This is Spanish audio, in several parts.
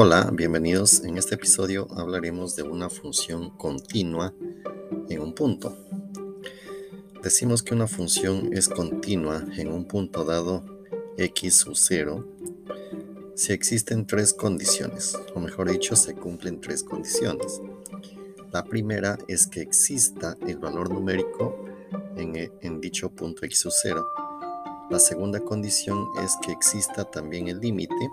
Hola, bienvenidos. En este episodio hablaremos de una función continua en un punto. Decimos que una función es continua en un punto dado x sub 0 si existen tres condiciones, o mejor dicho, se cumplen tres condiciones. La primera es que exista el valor numérico en, en dicho punto x sub 0. La segunda condición es que exista también el límite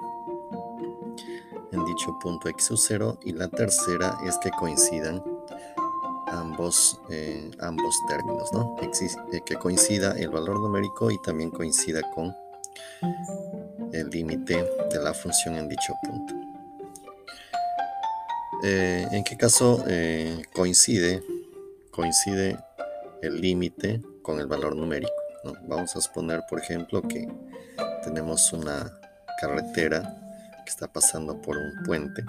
en dicho punto x sub 0 y la tercera es que coincidan ambos, eh, ambos términos, ¿no? Eh, que coincida el valor numérico y también coincida con el límite de la función en dicho punto. Eh, ¿En qué caso coincide, coincide el límite con el valor numérico? Vamos a suponer, por ejemplo, que tenemos una carretera que está pasando por un puente.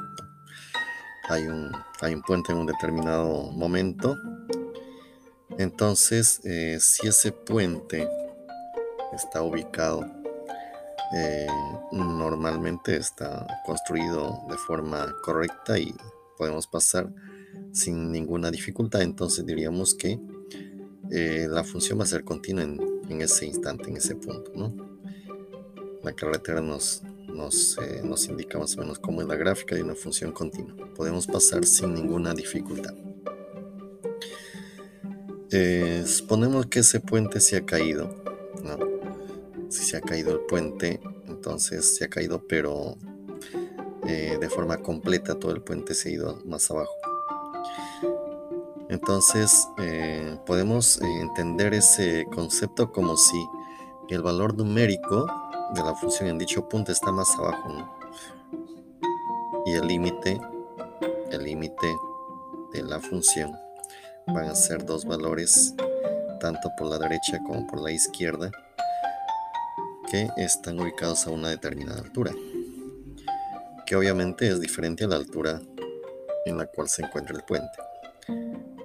Hay un, hay un puente en un determinado momento. Entonces, eh, si ese puente está ubicado, eh, normalmente está construido de forma correcta y podemos pasar sin ninguna dificultad. Entonces diríamos que eh, la función va a ser continua en, en, ese instante, en ese punto. ¿no? La carretera nos, eh, nos, indica más o menos cómo es la gráfica de una función continua. Podemos pasar sin ninguna dificultad. Eh, suponemos que ese puente se ha caído. Si se ha caído el puente, entonces se ha caído, pero eh, de forma completa todo el puente se ha ido más abajo. Entonces podemos entender ese concepto como si el valor numérico de la función en dicho punto está más abajo, Y el límite, el límite de la función van a ser dos valores, tanto por la derecha como por la izquierda, que están ubicados a una determinada altura, que obviamente es diferente a la altura en la cual se encuentra el puente.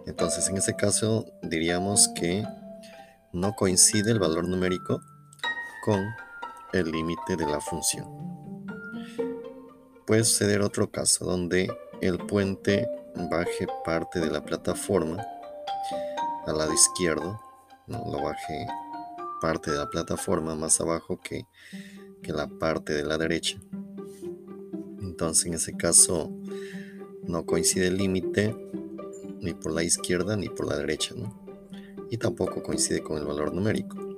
Entonces, en ese caso, diríamos que no coincide el valor numérico con el límite de la función. Puede suceder otro caso donde el puente baje parte de la plataforma al lado izquierdo, no lo baje parte de la plataforma más abajo que, que la parte de la derecha. Entonces en ese caso no coincide el límite ni por la izquierda ni por la derecha, y tampoco coincide con el valor numérico.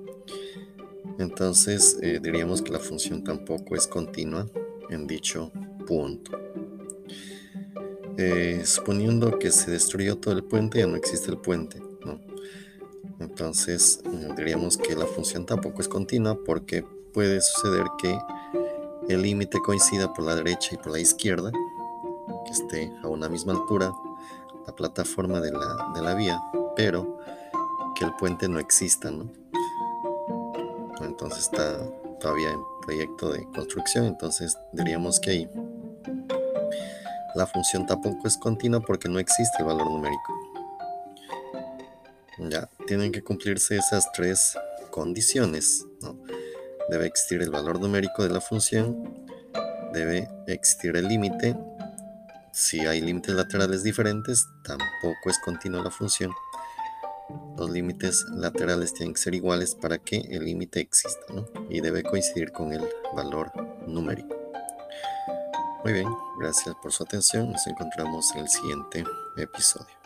Entonces eh, diríamos que la función tampoco es continua en dicho punto. Eh, suponiendo que se destruyó todo el puente, ya no existe el puente. Entonces eh, diríamos que la función tampoco es continua porque puede suceder que el límite coincida por la derecha y por la izquierda, que esté a una misma altura la plataforma de la, de la vía, pero que el puente no exista, ¿no? Entonces está todavía en proyecto de construcción, entonces diríamos que ahí la función tampoco es continua porque no existe el valor numérico. Ya, tienen que cumplirse esas tres condiciones. Debe existir el valor numérico de la función, debe existir el límite. Si hay límites laterales diferentes, tampoco es continua la función los límites laterales tienen que ser iguales para que el límite exista y debe coincidir con el valor numérico. Muy bien, gracias por su atención. Nos encontramos en el siguiente episodio.